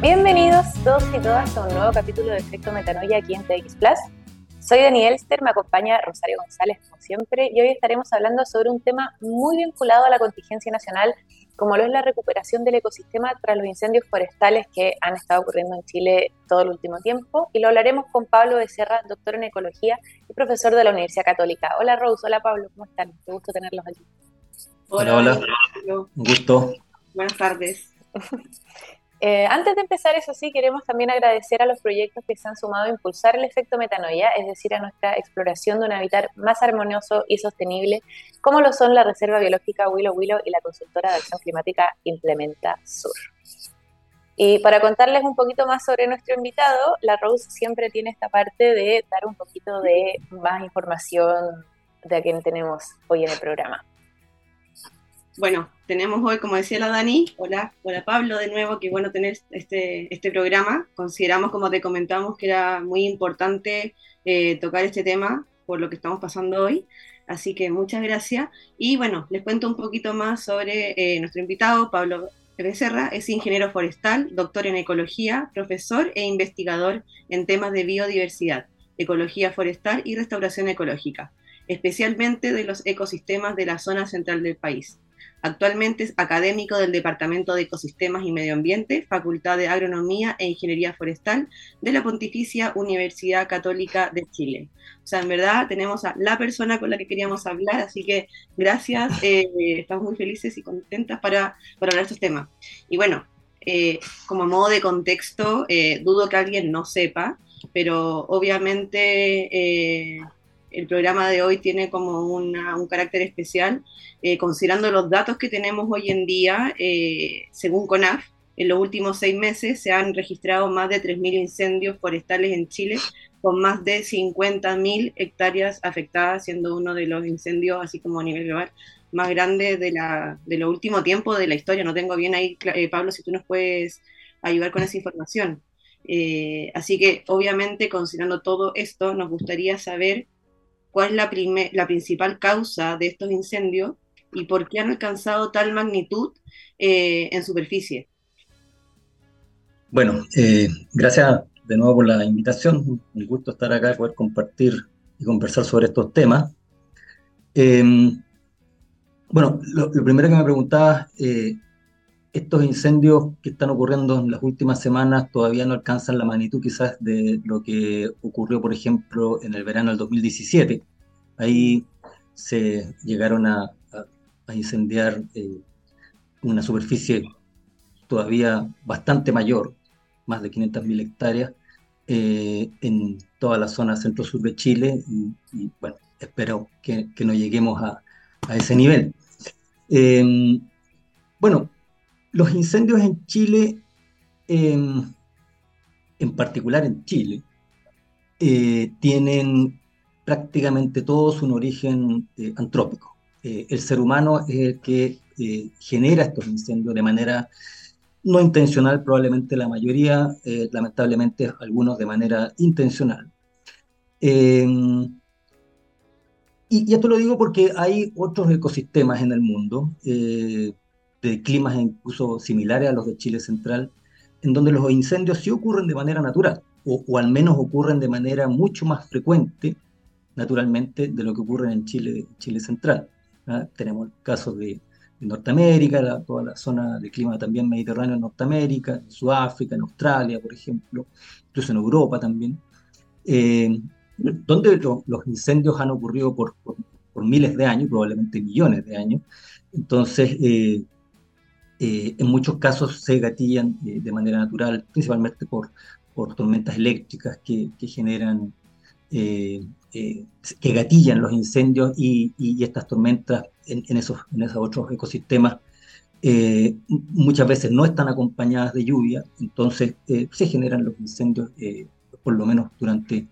Bienvenidos todos y todas a un nuevo capítulo de Efecto Metanoia aquí en TX Plus. Soy Daniel Elster, me acompaña Rosario González como siempre y hoy estaremos hablando sobre un tema muy vinculado a la contingencia nacional como lo es la recuperación del ecosistema tras los incendios forestales que han estado ocurriendo en Chile todo el último tiempo y lo hablaremos con Pablo Becerra, doctor en ecología y profesor de la Universidad Católica. Hola Rose, hola Pablo, ¿cómo están? Qué gusto tenerlos aquí. Hola, hola. Un gusto. Buenas tardes. Eh, antes de empezar, eso sí, queremos también agradecer a los proyectos que se han sumado a impulsar el efecto metanoia, es decir, a nuestra exploración de un hábitat más armonioso y sostenible, como lo son la Reserva Biológica Willow Willow y la consultora de acción climática Implementa Sur. Y para contarles un poquito más sobre nuestro invitado, la Rose siempre tiene esta parte de dar un poquito de más información de a quien tenemos hoy en el programa. Bueno, tenemos hoy, como decía la Dani, hola, hola Pablo de nuevo, qué bueno tener este, este programa. Consideramos, como te comentamos, que era muy importante eh, tocar este tema por lo que estamos pasando hoy. Así que muchas gracias. Y bueno, les cuento un poquito más sobre eh, nuestro invitado, Pablo Becerra. Es ingeniero forestal, doctor en ecología, profesor e investigador en temas de biodiversidad, ecología forestal y restauración ecológica, especialmente de los ecosistemas de la zona central del país. Actualmente es académico del Departamento de Ecosistemas y Medio Ambiente, Facultad de Agronomía e Ingeniería Forestal de la Pontificia Universidad Católica de Chile. O sea, en verdad tenemos a la persona con la que queríamos hablar, así que gracias, eh, estamos muy felices y contentas para, para hablar de estos temas. Y bueno, eh, como modo de contexto, eh, dudo que alguien no sepa, pero obviamente el programa de hoy tiene como un carácter especial, eh, considerando los datos que tenemos hoy en día, eh, según CONAF, en los últimos seis meses se han registrado más de 3.000 incendios forestales en Chile, con más de 50.000 hectáreas afectadas, siendo uno de los incendios, así como a nivel global, más grandes de, lo último tiempo de la historia. No tengo bien ahí, eh, Pablo, si tú nos puedes ayudar con esa información. así que, obviamente, considerando todo esto, nos gustaría saber cuál es la, principal causa de estos incendios y por qué han alcanzado tal magnitud eh, en superficie. Bueno, eh, gracias de nuevo por la invitación. Un gusto estar acá y poder compartir y conversar sobre estos temas. Em, bueno, lo, primero que me preguntaba, eh, estos incendios que están ocurriendo en las últimas semanas todavía no alcanzan la magnitud quizás de lo que ocurrió, por ejemplo, en el verano del 2017. Ahí se llegaron a, incendiar eh, una superficie todavía bastante mayor, más de 500.000 hectáreas, eh, en toda la zona centro-sur de Chile y, bueno, espero que, no lleguemos a, ese nivel. Em, bueno, los incendios en Chile, em, en particular en Chile, eh, tienen prácticamente todos un origen eh, antrópico. Eh, el ser humano es el que genera estos incendios de manera no intencional, probablemente la mayoría, lamentablemente algunos de manera intencional. y, y, esto lo digo porque hay otros ecosistemas en el mundo de climas incluso similares a los de Chile Central, en donde los incendios sí ocurren de manera natural, o, al menos ocurren de manera mucho más frecuente, naturalmente, de lo que ocurre en Chile, Chile Central. ¿ah? Tenemos casos de, Norteamérica, toda la zona de clima también mediterráneo en Norteamérica, en Sudáfrica, en Australia, por ejemplo, incluso en Europa también, eh, donde los incendios han ocurrido por, por, miles de años, probablemente millones de años. Entonces, eh, eh, en muchos casos se gatillan eh, de manera natural, principalmente por, tormentas eléctricas que, generan, eh, que gatillan los incendios y, estas tormentas en, esos, en esos otros ecosistemas muchas veces no están acompañadas de lluvia, entonces se generan los incendios por lo menos durante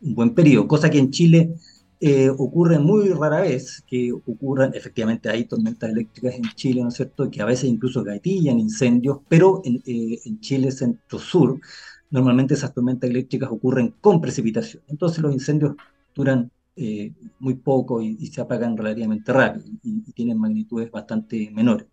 un buen periodo, cosa que en Chile eh, ocurre muy rara vez que ocurran, efectivamente hay tormentas eléctricas en Chile, ¿no es cierto?, que a veces incluso gatillan incendios, pero en, eh, Chile centro-sur normalmente esas tormentas eléctricas ocurren con precipitación. Entonces los incendios duran eh, muy poco y, se apagan relativamente rápido y, tienen magnitudes bastante menores.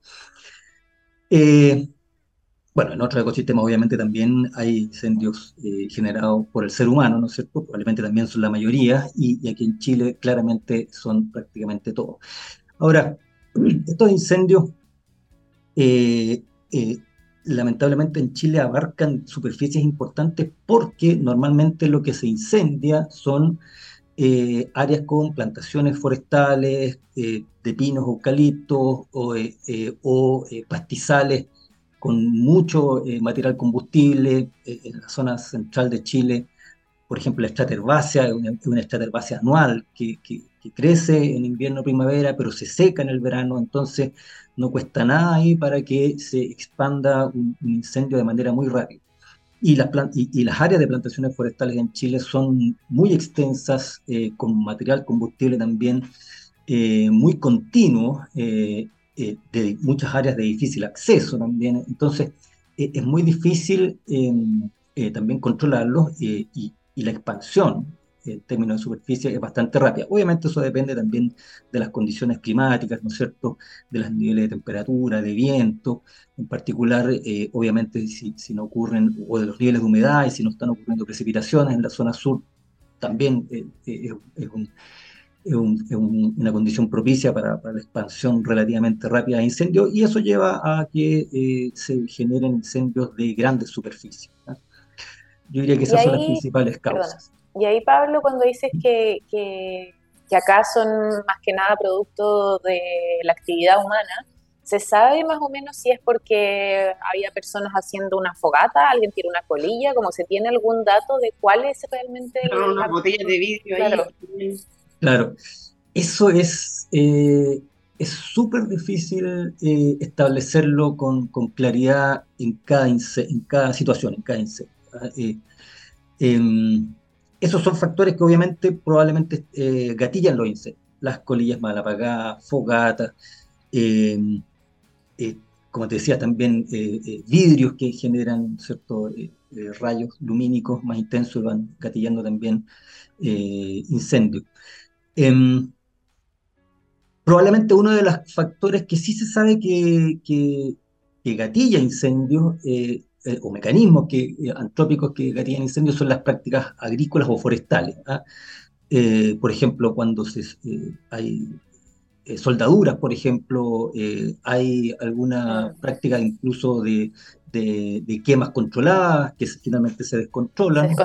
Bueno, en otros ecosistemas obviamente también hay incendios eh, generados por el ser humano, ¿no es cierto? Probablemente también son la mayoría y, aquí en Chile claramente son prácticamente todos. Ahora, estos incendios eh, eh, lamentablemente en Chile abarcan superficies importantes porque normalmente lo que se incendia son áreas con plantaciones forestales de pinos, eucaliptos o, o pastizales con mucho eh, material combustible eh, en la zona central de Chile. Por ejemplo, la estraterbácea es una, una anual que, crece en invierno-primavera, pero se seca en el verano, entonces no cuesta nada ahí para que se expanda un, incendio de manera muy rápida. Y las, y, las áreas de plantaciones forestales en Chile son muy extensas, eh, con material combustible también muy continuo, eh, de muchas áreas de difícil acceso también. Entonces, eh, es muy difícil em, eh, también controlarlos y, la expansión en términos de superficie es bastante rápida. Obviamente eso depende también de las condiciones climáticas, ¿no es cierto?, de los niveles de temperatura, de viento, en particular, obviamente si, si, no ocurren, o de los niveles de humedad y si no están ocurriendo precipitaciones en la zona sur, también es un es, una condición propicia para, la expansión relativamente rápida de incendios y eso lleva a que eh, se generen incendios de grandes superficies. Yo diría que esas son las principales causas. Y ahí, Pablo, cuando dices que, que, que, acá son más que nada producto de la actividad humana, ¿se sabe más o menos si es porque había personas haciendo una fogata, alguien tiene una colilla, como se tiene algún dato de cuál es realmente... una botella de vidrio ahí. Claro, eso es eh, es súper difícil eh, establecerlo con, claridad en cada, en cada situación, en cada incendio. Eh, em, esos son factores que obviamente probablemente gatillan los incendios. Las colillas mal apagadas, fogatas, em, como te decía también, vidrios que generan ciertos rayos lumínicos más intensos y van gatillando también incendios. Em, probablemente uno de los factores que sí se sabe que, que, gatilla incendios eh, eh, o mecanismos que, eh, antrópicos que gatillan incendios son las prácticas agrícolas o forestales. ¿ah? por ejemplo, cuando se, hay soldaduras, por ejemplo, hay alguna práctica incluso de, de, quemas controladas que finalmente se descontrolan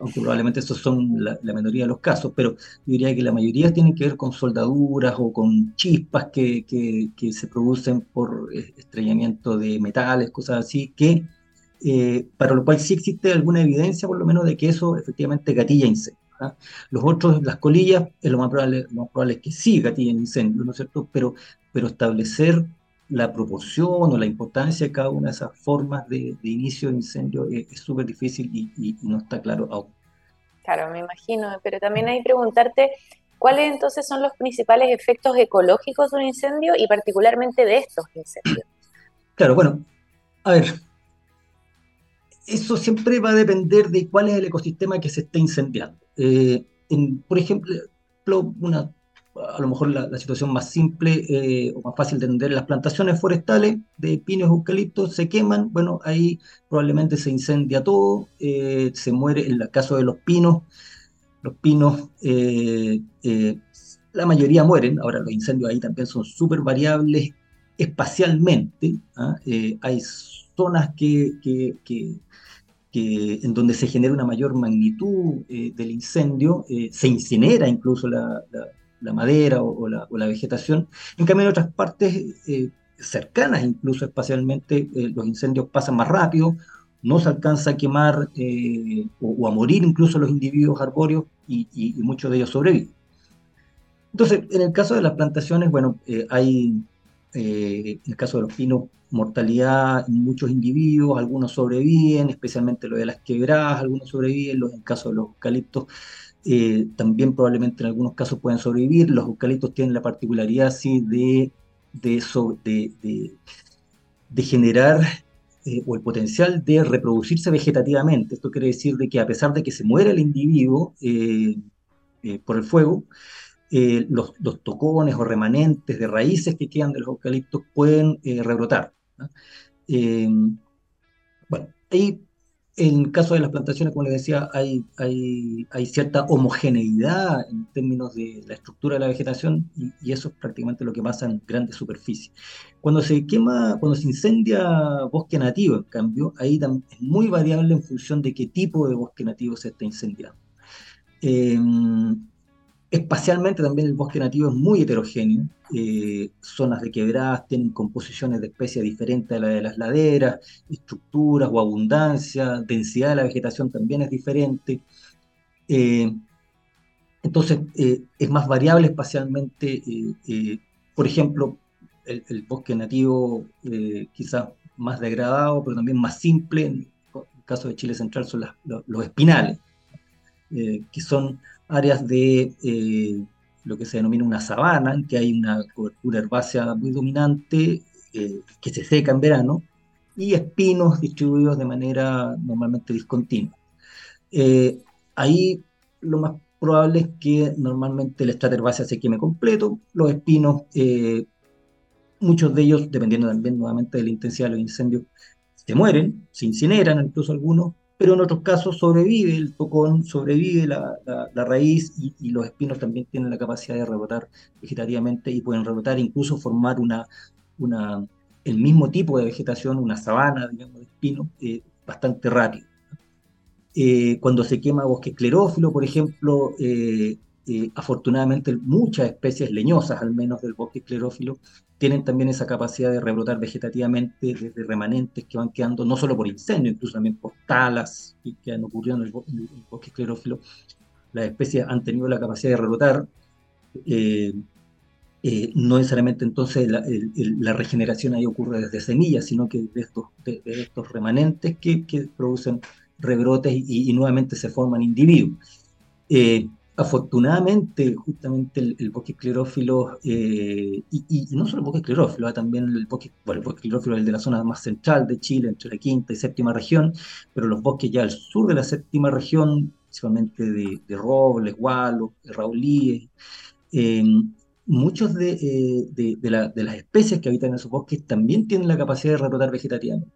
aunque probablemente esos son la, la, mayoría de los casos, pero yo diría que la mayoría tienen que ver con soldaduras o con chispas que, que, se producen por estrellamiento de metales, cosas así, que eh, para lo cual sí existe alguna evidencia, por lo menos, de que eso efectivamente gatilla incendios. ¿ah? Los otros, las colillas, es lo más probable, lo más probable es que sí gatillen incendios, ¿no es cierto? Pero, pero establecer la proporción o la importancia de cada una de esas formas de, inicio de incendio es súper difícil y, no está claro aún. Claro, me imagino, pero también hay que preguntarte cuáles entonces son los principales efectos ecológicos de un incendio y particularmente de estos incendios. Claro, bueno, a ver, eso siempre va a depender de cuál es el ecosistema que se está incendiando. Eh, por ejemplo, una a lo mejor la, situación más simple eh, o más fácil de entender, las plantaciones forestales de pinos y eucaliptos se queman, bueno, ahí probablemente se incendia todo, eh, se muere, en el caso de los pinos, los pinos, eh, la mayoría mueren, ahora los incendios ahí también son súper variables espacialmente, ¿ah? hay zonas que, que, que en donde se genera una mayor magnitud del incendio, se incinera incluso la, la madera o, la, vegetación. En cambio, en otras partes eh, cercanas, incluso espacialmente, eh, los incendios pasan más rápido, no se alcanza a quemar eh, o, a morir incluso los individuos arbóreos y, muchos de ellos sobreviven. Entonces, en el caso de las plantaciones, bueno, hay, en el caso de los pinos, mortalidad en muchos individuos, algunos sobreviven, especialmente lo de las quebradas, algunos sobreviven, los, en el caso de los eucaliptos, eh, también probablemente en algunos casos pueden sobrevivir. Los eucaliptos tienen la particularidad así de, de, de, generar eh, o el potencial de reproducirse vegetativamente. Esto quiere decir de que a pesar de que se muere el individuo eh, por el fuego, los, tocones o remanentes de raíces que quedan de los eucaliptos pueden rebrotar. bueno, ahí en el caso de las plantaciones, como les decía, hay, cierta homogeneidad en términos de la estructura de la vegetación y, eso es prácticamente lo que pasa en grandes superficies. Cuando se quema, cuando se incendia bosque nativo, en cambio, ahí es muy variable en función de qué tipo de bosque nativo se está incendiando. Eh, Espacialmente también el bosque nativo es muy heterogéneo. Eh, zonas de quebradas tienen composiciones de especies diferentes a la de las laderas, estructuras o abundancia, densidad de la vegetación también es diferente. Eh, entonces eh, es más variable espacialmente. por ejemplo, el, bosque nativo quizás más degradado, pero también más simple. En el caso de Chile Central son los espinales, que son áreas de eh, lo que se denomina una sabana, en que hay una cobertura herbácea muy dominante eh, que se seca en verano, y espinos distribuidos de manera normalmente discontinua. Eh, ahí lo más probable es que normalmente el estrato herbácea se queme completo, los espinos, muchos de ellos, dependiendo también nuevamente de la intensidad de los incendios, se mueren, se incineran incluso algunos, pero en otros casos sobrevive el tocón, sobrevive la, raíz y, los espinos también tienen la capacidad de rebotar vegetativamente y pueden rebotar, incluso formar una, una, el mismo tipo de vegetación, una sabana, digamos, de espinos, eh, bastante rápido. Eh, cuando se quema bosque esclerófilo, por ejemplo, eh, afortunadamente muchas especies leñosas, al menos del bosque esclerófilo, tienen también esa capacidad de rebrotar vegetativamente desde remanentes que van quedando no solo por incendio, incluso también por talas que han ocurrido en el, bosque esclerófilo. Las especies han tenido la capacidad de rebrotar. Eh, eh, no necesariamente entonces la, regeneración ahí ocurre desde semillas, sino que de estos, de, estos remanentes que, producen rebrotes y, nuevamente se forman individuos. Eh, afortunadamente, justamente el, bosque esclerófilo, eh, y, no solo el bosque esclerófilo, ah, también el bosque, bueno, el bosque esclerófilo es el de la zona más central de Chile, entre la quinta y séptima región, pero los bosques ya al sur de la séptima región, principalmente de, robles, gualos, raulíes, eh, muchos eh, de, las especies que habitan en esos bosques también tienen la capacidad de rebrotar vegetativamente.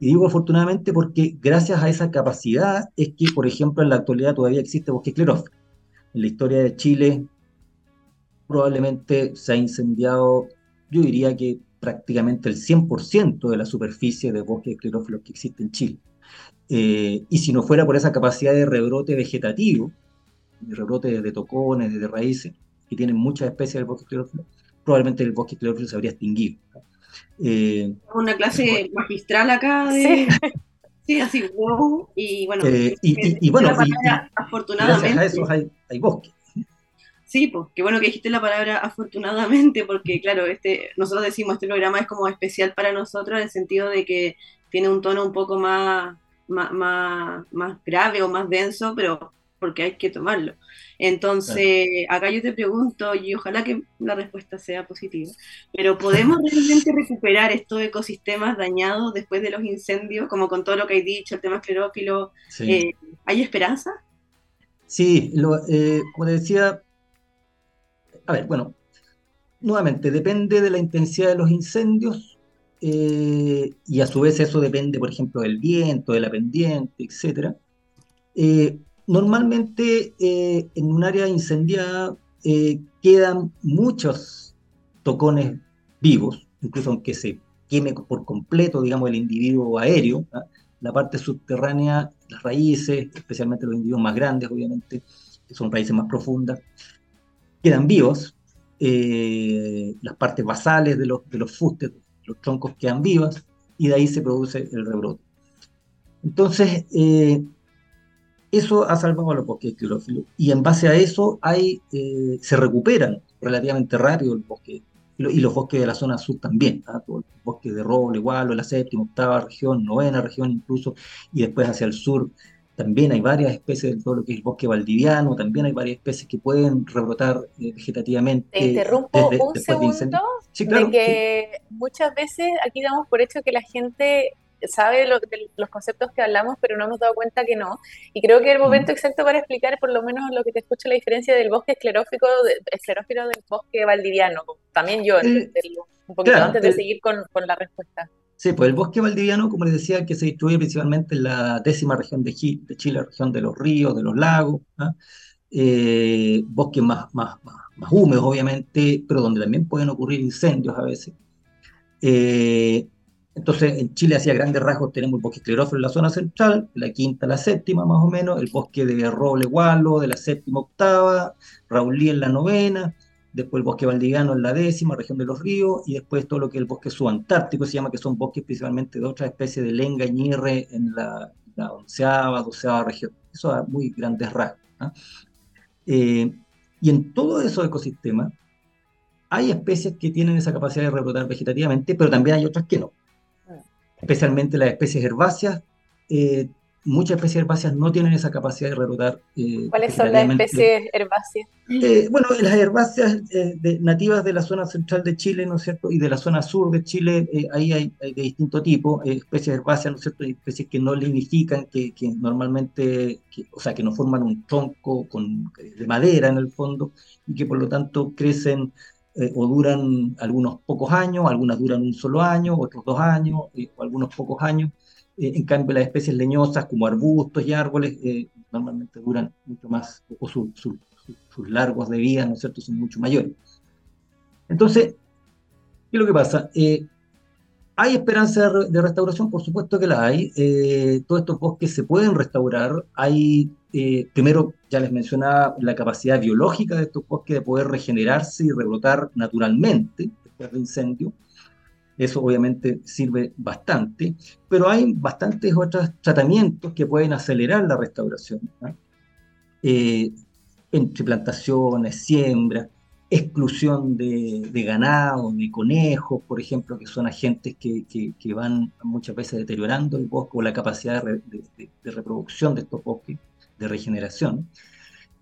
Y digo afortunadamente porque gracias a esa capacidad es que, por ejemplo, en la actualidad todavía existe bosque esclerófilo en la historia de Chile probablemente se ha incendiado, yo diría que prácticamente el 100% de la superficie de bosque esclerófilos que existe en Chile. Eh, y si no fuera por esa capacidad de rebrote vegetativo, de rebrote de tocones, de raíces, que tienen muchas especies del bosque esclerófilo, probablemente el bosque esclerófilo se habría extinguido. Eh, Una clase magistral acá de, Sí, así, wow. Y bueno, eh, y, bueno afortunadamente. Gracias a eso hay, hay bosque. Sí, pues qué bueno que dijiste la palabra afortunadamente, porque claro, este, nosotros decimos este programa es como especial para nosotros en el sentido de que tiene un tono un poco más, más, más, más grave o más denso, pero porque hay que tomarlo. Entonces, acá yo te pregunto, y ojalá que la respuesta sea positiva, pero ¿podemos realmente recuperar estos ecosistemas dañados después de los incendios, como con todo lo que hay dicho, el tema esclerófilo? Eh, ¿Hay esperanza? Sí, lo, eh, como decía, a ver, bueno, nuevamente, depende de la intensidad de los incendios eh, y a su vez eso depende, por ejemplo, del viento, de la pendiente, etc. Normalmente eh, en un área incendiada eh, quedan muchos tocones vivos, incluso aunque se queme por completo, digamos, el individuo aéreo, ¿ah? la parte subterránea, las raíces, especialmente los individuos más grandes, obviamente, que son raíces más profundas, quedan vivos, eh, las partes basales de los, de los fustes, los troncos quedan vivas, y de ahí se produce el rebrote. Entonces, eso ha salvado a los bosques esclerófilos y en base a eso hay, eh, se recuperan relativamente rápido el bosque y los bosques de la zona sur también, ¿ah? el bosque de roble, igual, la séptima, octava región, novena región incluso, y después hacia el sur también hay varias especies de todo lo que es el bosque valdiviano, también hay varias especies que pueden rebrotar eh, vegetativamente. Te interrumpo un segundo, de, que muchas veces aquí damos por hecho que la gente sabe lo, de los conceptos que hablamos, pero no hemos dado cuenta que no. Y creo que el momento exacto para explicar, por lo menos lo que te escucho, la diferencia del bosque esclerófico, de, esclerófilo del bosque valdiviano. También yo, eh, un poquito antes de seguir con, con, la respuesta. Sí, pues el bosque valdiviano, como les decía, que se distribuye principalmente en la décima región de, Chile, la región de los ríos, de los lagos, ¿ah? eh, bosques más, más, más, húmedos, obviamente, pero donde también pueden ocurrir incendios a veces. Eh, entonces, en Chile, hacia grandes rasgos, tenemos el bosque esclerófilo en la zona central, la quinta, la séptima, más o menos, el bosque de roble gualo de la séptima, octava, Raulí en la novena, después el bosque valdiviano en la décima, región de los ríos, y después todo lo que es el bosque subantártico, se llama que son bosques principalmente de otras especies de lenga y ñirre en la, onceava, doceava región. Eso a muy grandes rasgos. ¿ah? Eh, y en todos esos ecosistemas hay especies que tienen esa capacidad de rebrotar vegetativamente, pero también hay otras que no. Especialmente las especies herbáceas eh, muchas especies herbáceas no tienen esa capacidad de rebrotar. Eh, ¿Cuáles son las especies herbáceas? Eh, bueno, las herbáceas eh, nativas de la zona central de Chile, ¿no es cierto? Y de la zona sur de Chile, ahí hay, de distinto tipo, especies herbáceas, ¿no es cierto? especies que no lignifican, que, que normalmente, o sea, que no forman un tronco con, de madera en el fondo, y que por lo tanto crecen o duran algunos pocos años, algunas duran un solo año, otros dos años, o algunos pocos años eh, en cambio, las especies leñosas como arbustos y árboles eh, normalmente duran mucho más, o sus largos de vida, ¿no es cierto?, son mucho mayores. Entonces, ¿qué es lo que pasa? Eh, ¿Hay esperanza de, restauración? Por supuesto que la hay. todos estos bosques se pueden restaurar. Hay, primero, ya les mencionaba, la capacidad biológica de estos bosques de poder regenerarse y rebrotar naturalmente después de incendio. Eso obviamente sirve bastante, pero hay bastantes otros tratamientos que pueden acelerar la restauración. Eh, entre plantaciones, siembra, exclusión de, ganado, de conejos, por ejemplo, que son agentes que, que, van muchas veces deteriorando el bosque o la capacidad de, reproducción de estos bosques, de regeneración.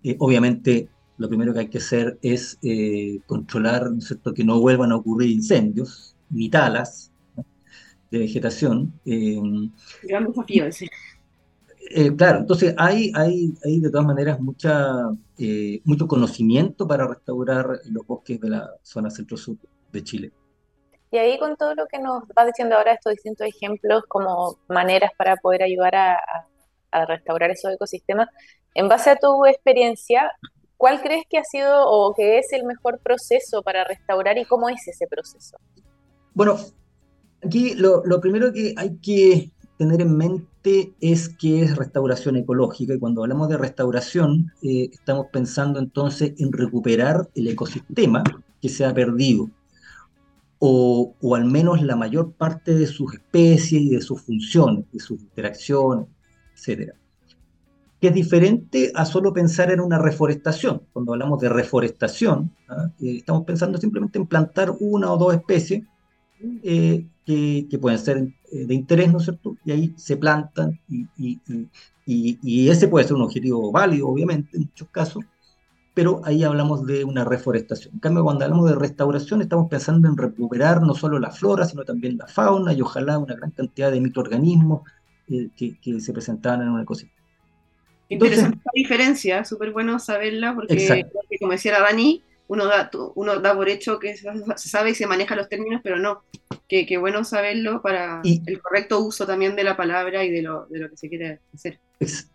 Eh, obviamente, lo primero que hay que hacer es eh, controlar ¿no que no vuelvan a ocurrir incendios, ni talas de vegetación. Eh, Gran desafío ese. Eh, claro, entonces hay, hay, hay de todas maneras mucha, eh, mucho conocimiento para restaurar los bosques de la zona centro-sur de Chile. Y ahí con todo lo que nos vas diciendo ahora, estos distintos ejemplos como maneras para poder ayudar a, a restaurar esos ecosistemas, en base a tu experiencia, ¿cuál crees que ha sido o que es el mejor proceso para restaurar y cómo es ese proceso? Bueno, aquí lo, primero que hay que tener en mente es que es restauración ecológica y cuando hablamos de restauración eh, estamos pensando entonces en recuperar el ecosistema que se ha perdido o, o, al menos la mayor parte de sus especies y de sus funciones, de sus interacciones, etc. Que es diferente a solo pensar en una reforestación. Cuando hablamos de reforestación, ¿ah? eh, estamos pensando simplemente en plantar una o dos especies eh, que, pueden ser eh, de interés, ¿no es cierto? Y ahí se plantan y, y, ese puede ser un objetivo válido, obviamente, en muchos casos, pero ahí hablamos de una reforestación. En cambio, cuando hablamos de restauración, estamos pensando en recuperar no solo la flora, sino también la fauna y ojalá una gran cantidad de microorganismos eh, que, se presentaban en un ecosistema. Interesante esta diferencia, súper bueno saberla, porque, porque como decía la Dani, uno da, uno da por hecho que se sabe y se maneja los términos, pero no. Que, bueno saberlo para el correcto uso también de la palabra y de lo, de lo que se quiere hacer.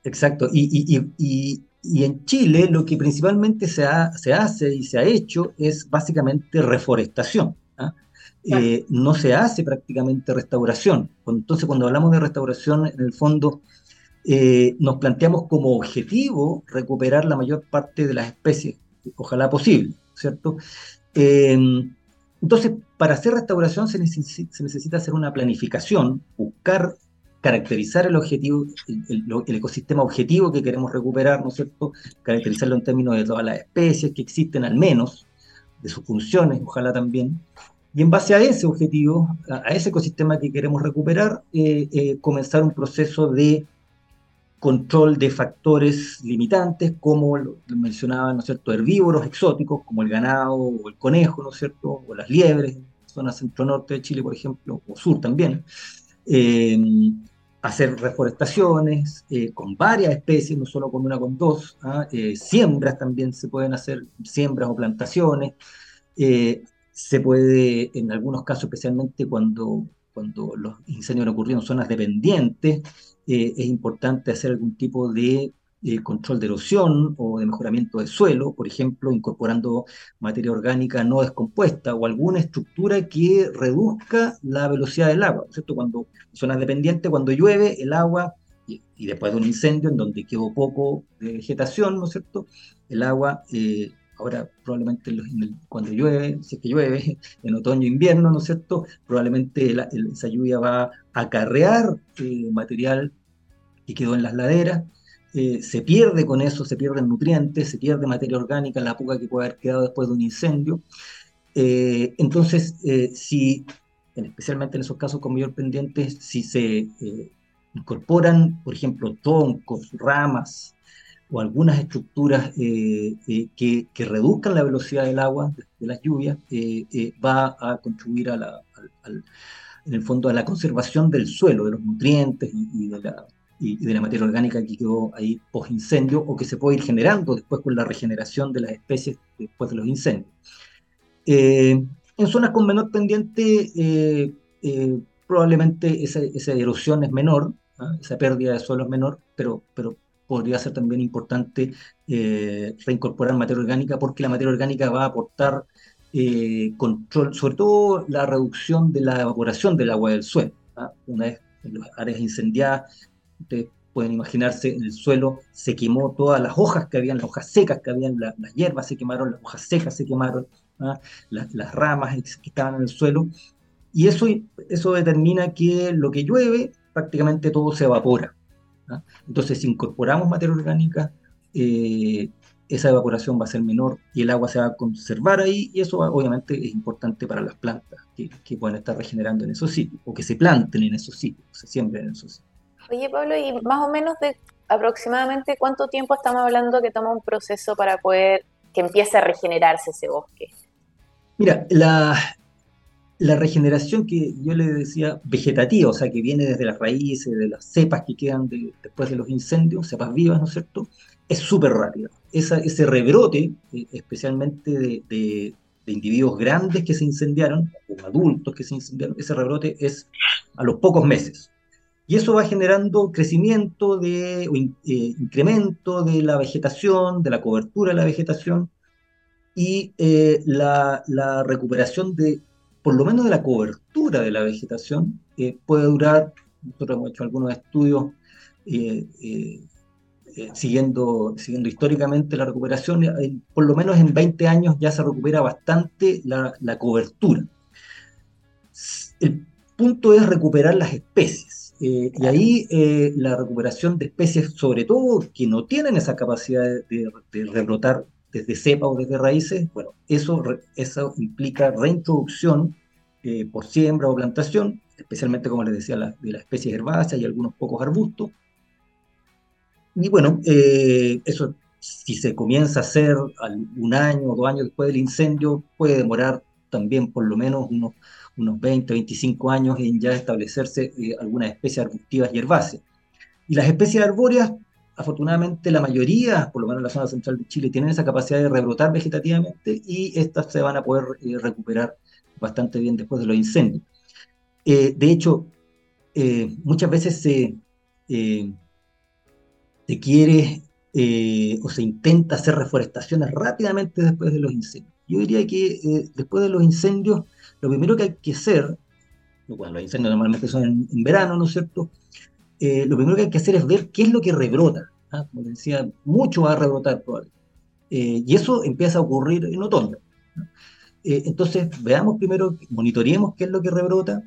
exacto. Y, y, en Chile lo que principalmente se, se, hace y se ha hecho es básicamente reforestación. ¿ah? Eh, no se hace prácticamente restauración. Entonces, cuando hablamos de restauración, en el fondo, eh, nos planteamos como objetivo recuperar la mayor parte de las especies ojalá posible, ¿cierto? Em, entonces, para hacer restauración se, necesita hacer una planificación, buscar caracterizar el objetivo, el, ecosistema objetivo que queremos recuperar, ¿no es cierto? Caracterizarlo en términos de todas las especies que existen al menos, de sus funciones, ojalá también. Y en base a ese objetivo, a, ese ecosistema que queremos recuperar, eh, eh, comenzar un proceso de control de factores limitantes, como mencionaba, ¿no es cierto?, herbívoros exóticos, como el ganado o el conejo, ¿no es cierto?, o las liebres, en zona centro-norte de Chile, por ejemplo, o sur también. Eh, hacer reforestaciones eh, con varias especies, no solo con una, con dos. ¿ah? Eh, siembras también se pueden hacer, siembras o plantaciones. se puede, en algunos casos, especialmente cuando cuando los incendios han ocurrido en zonas dependientes, es importante hacer algún tipo de control de erosión o de mejoramiento de suelo, por ejemplo, incorporando materia orgánica no descompuesta o alguna estructura que reduzca la velocidad del agua, ¿cierto? Cuando zonas dependientes, cuando llueve, el agua, y, después de un incendio en donde quedó poco de vegetación, ¿no es cierto? El agua, eh, ahora probablemente cuando llueve, si es que llueve, en otoño invierno, ¿no es cierto? Probablemente esa lluvia va a acarrear eh, material que quedó en las laderas, eh, se pierde con eso, se pierden nutrientes, se pierde materia orgánica, la puga que puede haber quedado después de un incendio. Eh, entonces, si, especialmente en esos casos con mayor pendiente, si se incorporan, por ejemplo, troncos, ramas o algunas estructuras que, reduzcan la velocidad del agua, de, las lluvias, va a contribuir a la, en el fondo a la conservación del suelo, de los nutrientes y de la y, de la materia orgánica que quedó ahí post incendio o que se puede ir generando después con la regeneración de las especies después de los incendios. Eh, en zonas con menor pendiente, eh, eh, probablemente esa, esa, erosión es menor, ¿ah? esa pérdida de suelo es menor, pero podría ser también importante reincorporar materia orgánica porque la materia orgánica va a aportar control, sobre todo la reducción de la evaporación del agua del suelo. ¿ah? Una vez en las áreas incendiadas ustedes pueden imaginarse, en el suelo se quemó todas las hojas que habían, las hojas secas que habían, las hierbas se quemaron, las hojas secas se quemaron, ¿ah? las, ramas que estaban en el suelo, y eso, eso determina que lo que llueve, prácticamente todo se evapora. ¿Ah? Entonces, si incorporamos materia orgánica, eh, esa evaporación va a ser menor y el agua se va a conservar ahí, y eso obviamente es importante para las plantas que, que puedan estar regenerando en esos sitios, o que se planten en esos sitios, se siembren en esos sitios. Oye, Pablo, ¿y más o menos de aproximadamente cuánto tiempo estamos hablando que toma un proceso para poder que empiece a regenerarse ese bosque? Mira, la, la regeneración que yo le decía vegetativa, o sea, que viene desde las raíces, de las cepas que quedan después de los incendios, cepas vivas, ¿no es cierto? Es súper rápida. ese rebrote, eh, especialmente de, individuos grandes que se incendiaron, o adultos que se incendiaron, ese rebrote es a los pocos meses. Y eso va generando crecimiento de, eh, incremento de la vegetación, de la cobertura de la vegetación y eh, la, recuperación de, por lo menos de la cobertura de la vegetación, eh, puede durar, nosotros hemos hecho algunos estudios siguiendo, siguiendo históricamente la recuperación, por lo menos en 20 años ya se recupera bastante la, la cobertura. El punto es recuperar las especies eh, y ahí eh, la recuperación de especies, sobre todo que no tienen esa capacidad de, rebrotar desde cepa o desde raíces, bueno, eso, eso implica reintroducción eh, por siembra o plantación, especialmente, como les decía, de las especies herbáceas y algunos pocos arbustos. Y bueno, eso si se comienza a hacer un año o dos años después del incendio, puede demorar también por lo menos unos unos 20, 25 años en ya establecerse eh, algunas especies arbustivas y herbáceas. Y las especies arbóreas, afortunadamente la mayoría, por lo menos en la zona central de Chile, tienen esa capacidad de rebrotar vegetativamente y estas se van a poder eh, recuperar bastante bien después de los incendios. Eh, de hecho, muchas veces se quiere o se intenta hacer reforestaciones rápidamente después de los incendios. Yo diría que después de los incendios lo primero que hay que hacer, bueno, los incendios normalmente son en, verano, ¿no es cierto? Eh, lo primero que hay que hacer es ver qué es lo que rebrota. ¿ah? Como decía, mucho va a rebrotar probablemente. Eh, y eso empieza a ocurrir en otoño. Eh, entonces, veamos primero, monitoreemos qué es lo que rebrota.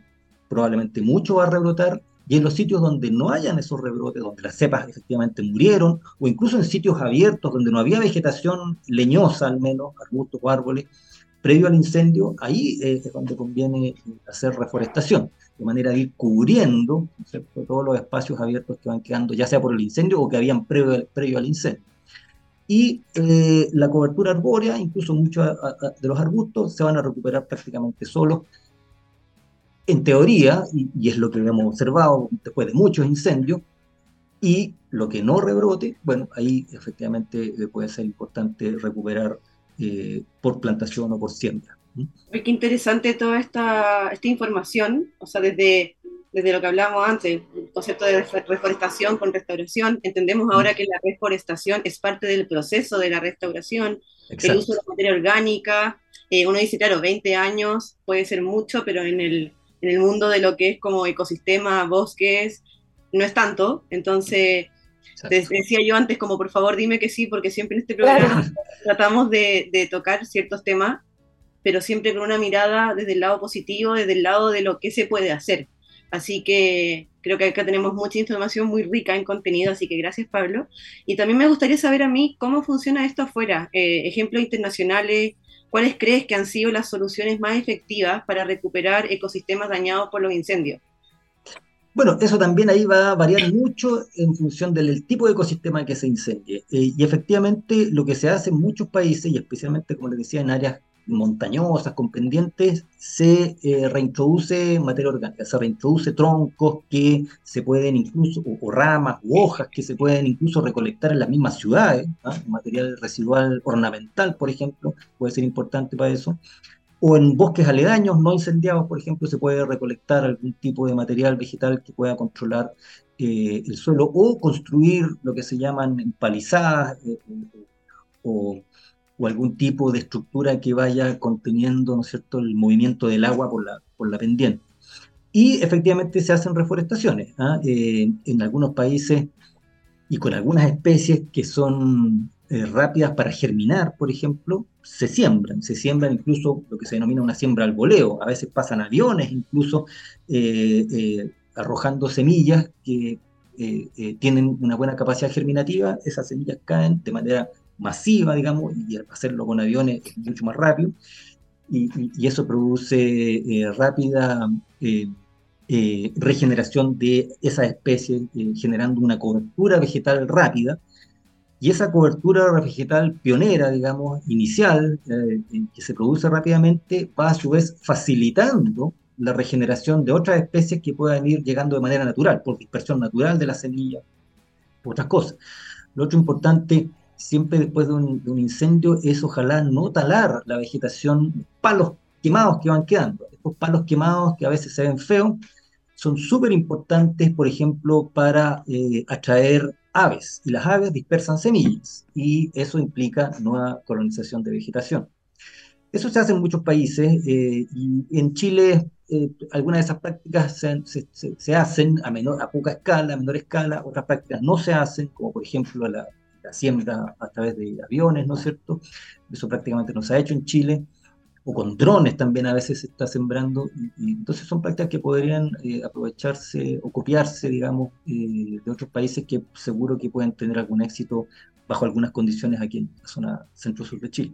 Probablemente mucho va a rebrotar. Y en los sitios donde no hayan esos rebrotes, donde las cepas efectivamente murieron, o incluso en sitios abiertos donde no había vegetación leñosa, al menos, arbustos o árboles, previo al incendio, ahí eh, es donde conviene eh, hacer reforestación, de manera de ir cubriendo todos los espacios abiertos que van quedando, ya sea por el incendio o que habían previo, previo al incendio. Y eh, la cobertura arbórea, incluso muchos de los arbustos, se van a recuperar prácticamente solos. En teoría, y, es lo que hemos observado después de muchos incendios, y lo que no rebrote, bueno, ahí efectivamente puede ser importante recuperar eh, por plantación o por siembra. Qué interesante toda esta, esta información, o sea, desde, desde lo que hablábamos antes, el concepto de reforestación con restauración, entendemos ahora que la reforestación es parte del proceso de la restauración, el uso de la materia orgánica, eh, uno dice, claro, 20 años puede ser mucho, pero en el, en el mundo de lo que es como ecosistema, bosques, no es tanto, entonces... decía yo antes, como por favor dime que sí, porque siempre en este programa tratamos de, de, tocar ciertos temas pero siempre con una mirada desde el lado positivo, desde el lado de lo que se puede hacer. Así que creo que acá tenemos mucha información muy rica en contenido, así que gracias Pablo. Y también me gustaría saber a mí cómo funciona esto afuera, eh, ejemplos internacionales, cuáles crees que han sido las soluciones más efectivas para recuperar ecosistemas dañados por los incendios. Bueno, eso también ahí va a variar mucho en función del tipo de ecosistema que se incendie. Eh, y efectivamente lo que se hace en muchos países, y especialmente, como les decía, en áreas montañosas, con pendientes, se eh, reintroduce materia orgánica, se reintroduce troncos que se pueden incluso, o, ramas, u hojas que se pueden incluso recolectar en las mismas ciudades, ¿ah? material residual ornamental, por ejemplo, puede ser importante para eso, o en bosques aledaños no incendiados, por ejemplo, se puede recolectar algún tipo de material vegetal que pueda controlar eh, el suelo, o construir lo que se llaman empalizadas eh, o o algún tipo de estructura que vaya conteniendo, ¿no es cierto?, el movimiento del agua por la, por la pendiente. Y efectivamente se hacen reforestaciones. ¿ah? Eh, en algunos países y con algunas especies que son eh, rápidas para germinar, por ejemplo, se siembran. Se siembran incluso lo que se denomina una siembra al voleo. A veces pasan aviones incluso eh, arrojando semillas que tienen una buena capacidad germinativa. Esas semillas caen de manera masiva, digamos, y hacerlo con aviones es mucho más rápido, y, eso produce eh, rápida eh, eh, regeneración de esa especie, generando una cobertura vegetal rápida, y esa cobertura vegetal pionera, digamos, inicial, que se produce rápidamente, va a su vez facilitando la regeneración de otras especies que puedan ir llegando de manera natural, por dispersión natural de la semilla, por otras cosas. Lo otro importante siempre después de un, incendio es ojalá no talar la vegetación, palos quemados que van quedando. Estos palos quemados que a veces se ven feos son súper importantes, por ejemplo, para eh, atraer aves. Y las aves dispersan semillas y eso implica nueva colonización de vegetación. Eso se hace en muchos países eh, y en Chile eh, algunas de esas prácticas se, hacen a, menor, a poca escala, a menor escala, otras prácticas no se hacen, como por ejemplo la la siembra a través de aviones, ¿no es cierto? Eso prácticamente no se ha hecho en Chile, o con drones también a veces se está sembrando, y, entonces son prácticas que podrían eh, aprovecharse o copiarse, digamos, eh, de otros países que seguro que pueden tener algún éxito bajo algunas condiciones aquí en la zona centro-sur de Chile.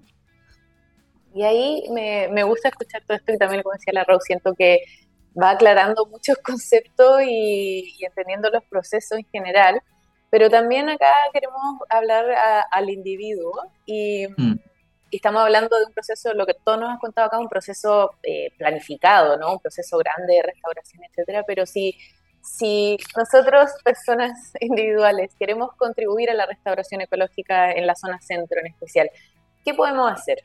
Y ahí me, me, gusta escuchar todo esto y también, como decía la Rose, siento que va aclarando muchos conceptos y entendiendo los procesos en general. Pero también acá queremos hablar al individuo y, mm. estamos hablando de un proceso, lo que todos nos han contado acá, un proceso eh, planificado, ¿no? Un proceso grande de restauración, etcétera. Pero si, si nosotros, personas individuales, queremos contribuir a la restauración ecológica en la zona centro en especial, ¿qué podemos hacer?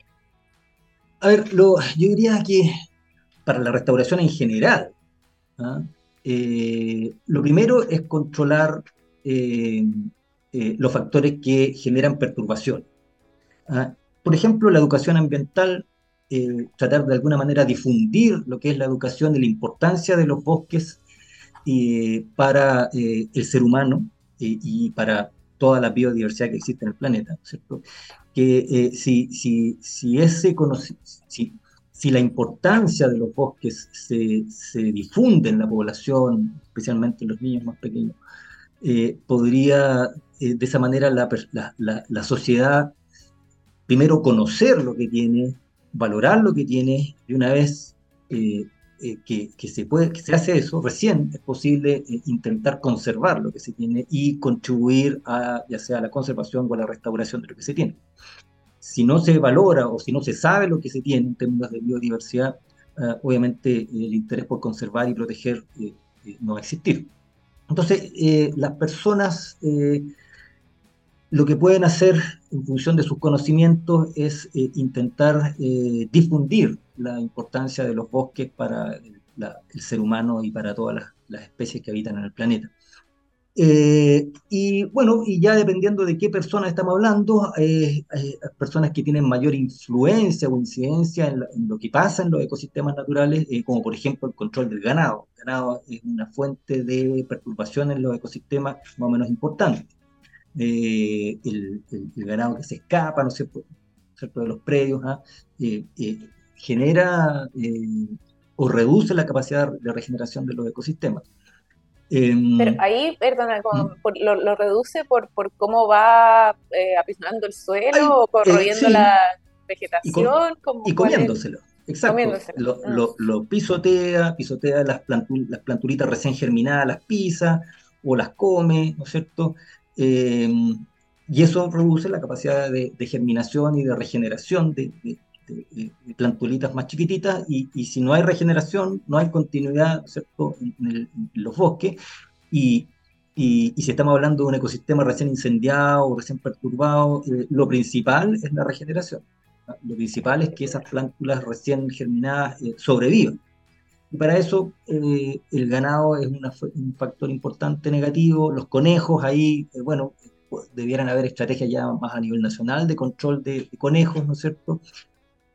A ver, lo, yo diría que para la restauración en general, ¿ah? eh, lo primero es controlar eh, eh, los factores que generan perturbación. ¿ah? Por ejemplo, la educación ambiental, eh, tratar de alguna manera difundir lo que es la educación y la importancia de los bosques para el ser humano y para toda la biodiversidad que existe en el planeta, ¿cierto? Que si, si, si, ese si, si la importancia de los bosques se, se difunde en la población, especialmente en los niños más pequeños, eh, podría eh, de esa manera la, la, la, sociedad primero conocer lo que tiene, valorar lo que tiene y una vez eh, que, que, se puede, que se hace eso, recién es posible intentar conservar lo que se tiene y contribuir a ya sea a la conservación o a la restauración de lo que se tiene. Si no se valora o si no se sabe lo que se tiene en términos de biodiversidad, obviamente el interés por conservar y proteger no va a existir. Entonces, eh, las personas eh, lo que pueden hacer en función de sus conocimientos es eh, intentar difundir la importancia de los bosques para el, ser humano y para todas las especies que habitan en el planeta. Eh, y bueno, y ya dependiendo de qué personas estamos hablando, eh, hay personas que tienen mayor influencia o incidencia en, lo que pasa en los ecosistemas naturales, eh, como por ejemplo el control del ganado. El ganado es una fuente de perturbación en los ecosistemas más o menos importante. El, ganado que se escapa, ¿no sé, de los predios, ¿ah? genera o reduce la capacidad de regeneración de los ecosistemas. Em, Pero ahí, perdona, lo, reduce por, por cómo va eh, apisonando el suelo o corroyendo eh, la vegetación. Y, comiéndoselo. Exacto. Lo, lo, pisotea, pisotea las, las planturitas recién germinadas, las pisa o las come, ¿no es cierto? Em, y eso reduce la capacidad de, germinación y de regeneración de, de, plantulitas más chiquititas y, si no hay regeneración, no hay continuidad ¿cierto? En, los bosques y, y, si estamos hablando de un ecosistema recién incendiado recién perturbado, eh, lo principal es la regeneración. Lo principal es que esas plántulas recién germinadas eh, sobrevivan. Y para eso eh, el ganado es un factor importante negativo. Los conejos ahí, bueno, debieran haber estrategias ya más a nivel nacional de control de, de conejos, ¿no es cierto?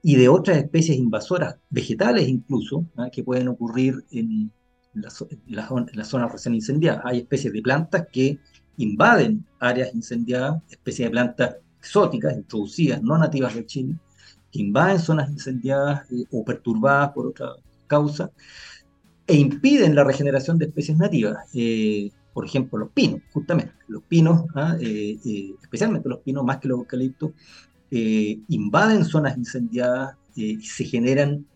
Y de otras especies invasoras, vegetales incluso, ¿ah? que pueden ocurrir en las la, zonas recién incendiadas. Hay especies de plantas que invaden áreas incendiadas, especies de plantas exóticas, introducidas, no nativas de Chile, que invaden zonas incendiadas eh, o perturbadas por otra causa, e impiden la regeneración de especies nativas. Eh, por ejemplo, los pinos, justamente. Los pinos, ¿ah? eh, especialmente los pinos, más que los eucaliptos, eh, invaden zonas incendiadas eh, y se generan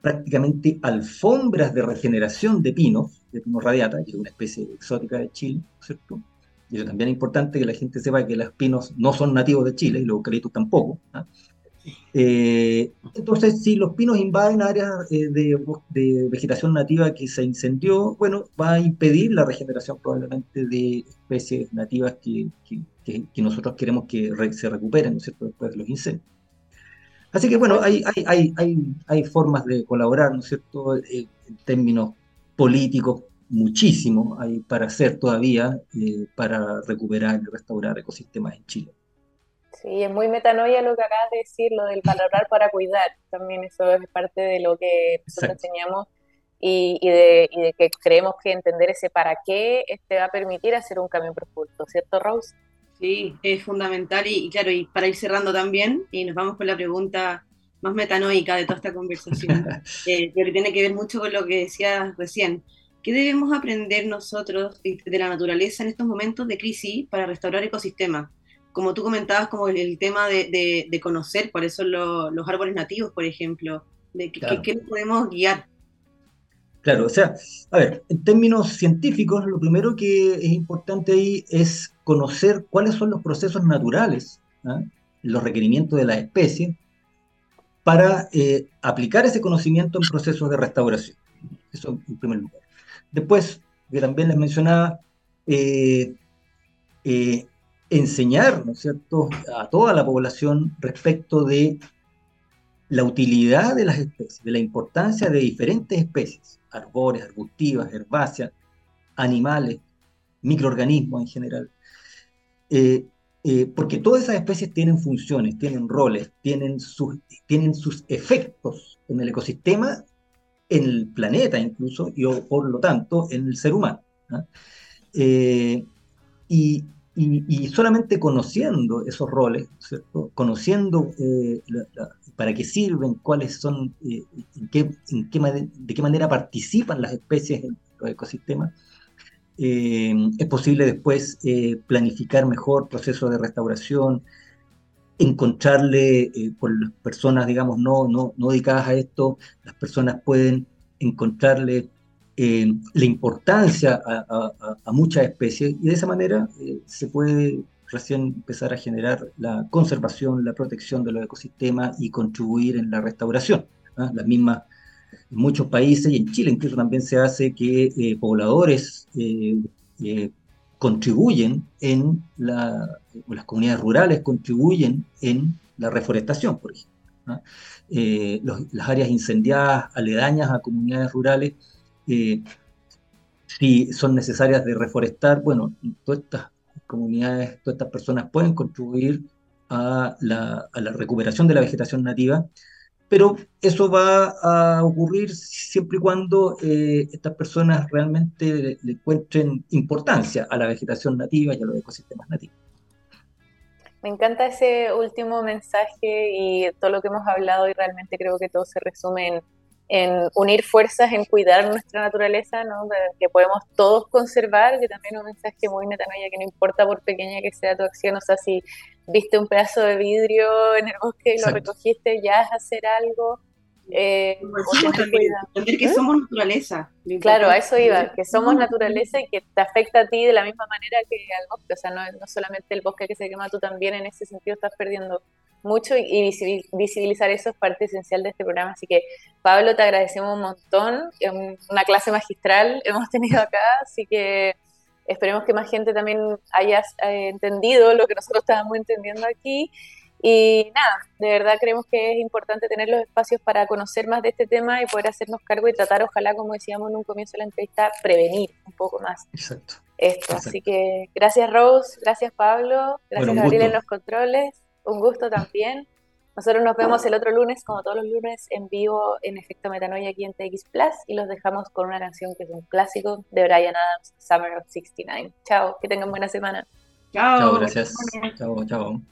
prácticamente alfombras de regeneración de pinos, de pinos radiata, que es una especie exótica de Chile, ¿cierto? Y eso también es importante que la gente sepa que los pinos no son nativos de Chile y los eucaliptos tampoco. ¿ah? Eh, entonces, si los pinos invaden áreas de, vegetación nativa que se incendió, bueno, va a impedir la regeneración probablemente de especies nativas que, nosotros queremos que se recuperen, ¿no es cierto?, después de los incendios. Así que bueno, hay, formas de colaborar, ¿no es cierto?, eh, en términos políticos, muchísimo hay para hacer todavía eh, para recuperar y restaurar ecosistemas en Chile. Sí, es muy metanoia lo que acabas de decir, lo del valorar para cuidar. También eso es parte de lo que nosotros enseñamos y, de, y, de, que creemos que entender ese para qué este va a permitir hacer un cambio profundo, ¿cierto, Rose? Sí, es fundamental y, claro, y para ir cerrando también, y nos vamos con la pregunta más metanoica de toda esta conversación, eh, que tiene que ver mucho con lo que decías recién. ¿Qué debemos aprender nosotros de la naturaleza en estos momentos de crisis para restaurar ecosistemas? Como tú comentabas, como el, tema de, de, conocer cuáles son los árboles nativos, por ejemplo, de qué podemos guiar Claro, o sea, a ver, en términos científicos, lo primero que es importante ahí es conocer cuáles son los procesos naturales, ¿ah? los requerimientos de la especie, para eh, aplicar ese conocimiento en procesos de restauración. Eso en primer lugar. Después, que también les mencionaba, eh, eh, enseñar, ¿no es cierto?, a toda la población respecto de la utilidad de las especies, de la importancia de diferentes especies, arbóreas, arbustivas, herbáceas, animales, microorganismos en general. Eh, eh, porque todas esas especies tienen funciones, tienen roles, tienen sus, tienen sus efectos en el ecosistema, en el planeta incluso, y por lo tanto en el ser humano. ¿ah? Eh, y, y, solamente conociendo esos roles, conociendo la, para qué sirven, cuáles son, eh, qué, de qué manera participan las especies en los ecosistemas, eh, es posible después eh, planificar mejor procesos de restauración, encontrarle, por las personas, digamos, no, no, no dedicadas a esto, las personas pueden encontrarle la importancia a, a, muchas especies y de esa manera se puede recién empezar a generar la conservación, la protección de los ecosistemas y contribuir en la restauración. ¿ah? Las mismas, en muchos países y en Chile incluso también se hace que eh, pobladores eh, eh, contribuyen en la, las comunidades rurales contribuyen en la reforestación, por ejemplo. ¿ah? las áreas incendiadas aledañas a comunidades rurales, si son necesarias de reforestar, bueno, todas estas comunidades, todas estas personas pueden contribuir a la, recuperación de la vegetación nativa, pero eso va a ocurrir siempre y cuando eh, estas personas realmente le, encuentren importancia a la vegetación nativa y a los ecosistemas nativos. Me encanta ese último mensaje y todo lo que hemos hablado y realmente creo que todo se resume en en unir fuerzas en cuidar nuestra naturaleza, ¿no? que podemos todos conservar, que también es un mensaje muy metanoia, que no importa por pequeña que sea tu acción, o sea, si viste un pedazo de vidrio en el bosque y lo recogiste, ya es hacer algo. Eh, entender que ¿Eh? somos naturaleza. Claro, a eso iba, que somos naturaleza y que te afecta a ti de la misma manera que al bosque, o sea, no, no solamente el bosque que se quema, tú también en ese sentido estás perdiendo mucho y visibilizar eso es parte esencial de este programa. Así que, Pablo, te agradecemos un montón. Una clase magistral hemos tenido acá, así que esperemos que más gente también haya eh, entendido lo que nosotros estábamos entendiendo aquí. Y nada, de verdad creemos que es importante tener los espacios para conocer más de este tema y poder hacernos cargo y tratar, ojalá, como decíamos en un comienzo de la entrevista, prevenir un poco más Exacto. esto. Así que gracias Rose, gracias Pablo, gracias Gabriel en los controles. Un gusto también. Nosotros nos vemos el otro lunes, como todos los lunes, en vivo en Efecto Metanoia aquí en TX Plus y los dejamos con una canción que es un clásico de Brian Adams, Summer of 69. Chao, que tengan buena semana. Chao, chao gracias. Chao, chao.